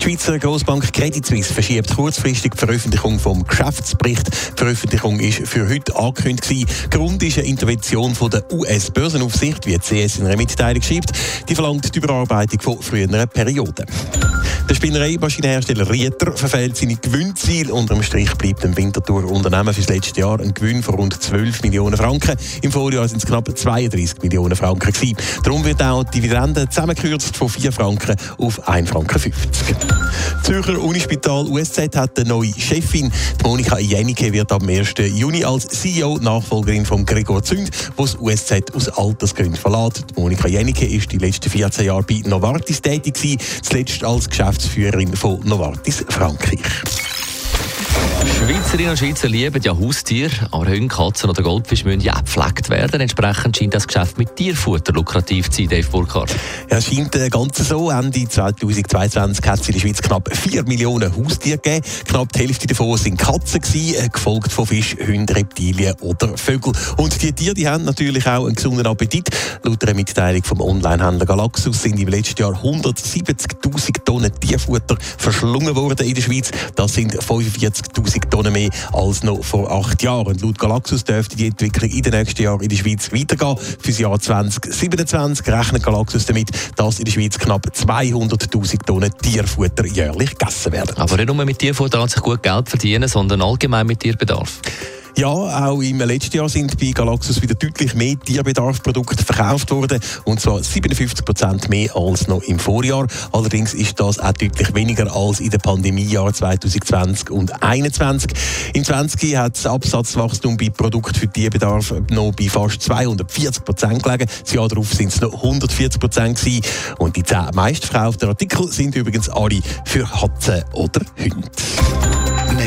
Die Schweizer Grossbank Credit Suisse verschiebt kurzfristig die Veröffentlichung vom Geschäftsbericht. Die Veröffentlichung ist für heute angekündigt gewesen. Grund ist eine Intervention von der US-Börsenaufsicht, wie die CS in einer Mitteilung schreibt. Die verlangt die Überarbeitung von früheren Perioden. Der Spinnereimaschinenhersteller Rieter verfehlt seine Gewinnziele. Unter dem Strich bleibt dem Winterthur-Unternehmen für das letzte Jahr ein Gewinn von rund 12 Millionen Franken. Im Vorjahr sind es knapp 32 Millionen Franken gewesen. Darum wird auch die Dividende zusammengekürzt von 4 Franken auf 1 Franken 50. Zürcher Unispital USZ hat eine neue Chefin. Monika Jenike wird am 1. Juni als CEO Nachfolgerin von Gregor Zünd, der das USZ aus Altersgründen verlässt. Monika Jenike ist die letzten 14 Jahre bei Novartis tätig zuletzt als Geschäftsführerin von Novartis Frankreich. Schweizerinnen und Schweizer lieben ja Haustiere, aber Hunde, Katzen oder Goldfisch müssen ja gepflegt werden. Entsprechend scheint das Geschäft mit Tierfutter lukrativ zu sein, Dave Burkhardt. Ja, es scheint äh, ganz so. Ende 2022 hat es in der Schweiz knapp 4 Millionen Haustiere gegeben. Knapp die Hälfte davon sind Katzen gewesen, äh, gefolgt von Fisch, Hunden, Reptilien oder Vögeln. Und die Tiere die haben natürlich auch einen gesunden Appetit. Laut einer Mitteilung vom Onlinehändler Galaxus sind im letzten Jahr 170.000 Tonnen Tierfutter verschlungen worden in der Schweiz. Das sind 45.000 Tonnen mehr als noch vor acht Jahren. Und laut Galaxus dürfte die Entwicklung in den nächsten Jahren in der Schweiz weitergehen. Für das Jahr 2027 rechnet Galaxus damit, dass in der Schweiz knapp 200.000 Tonnen Tierfutter jährlich gegessen werden. Aber nicht nur mit Tierfutter an sich gut Geld verdienen, sondern allgemein mit Tierbedarf. Ja, auch im letzten Jahr sind bei Galaxus wieder deutlich mehr Tierbedarfsprodukte verkauft worden. Und zwar 57 Prozent mehr als noch im Vorjahr. Allerdings ist das auch deutlich weniger als in den Pandemiejahren 2020 und 2021. Im 20 hat das Absatzwachstum bei Produkten für Tierbedarf noch bei fast 240 Prozent gelegen. Das Jahr darauf sind es noch 140 Prozent gewesen. Und die zehn meistverkauften Artikel sind übrigens alle für Katzen oder Hunde.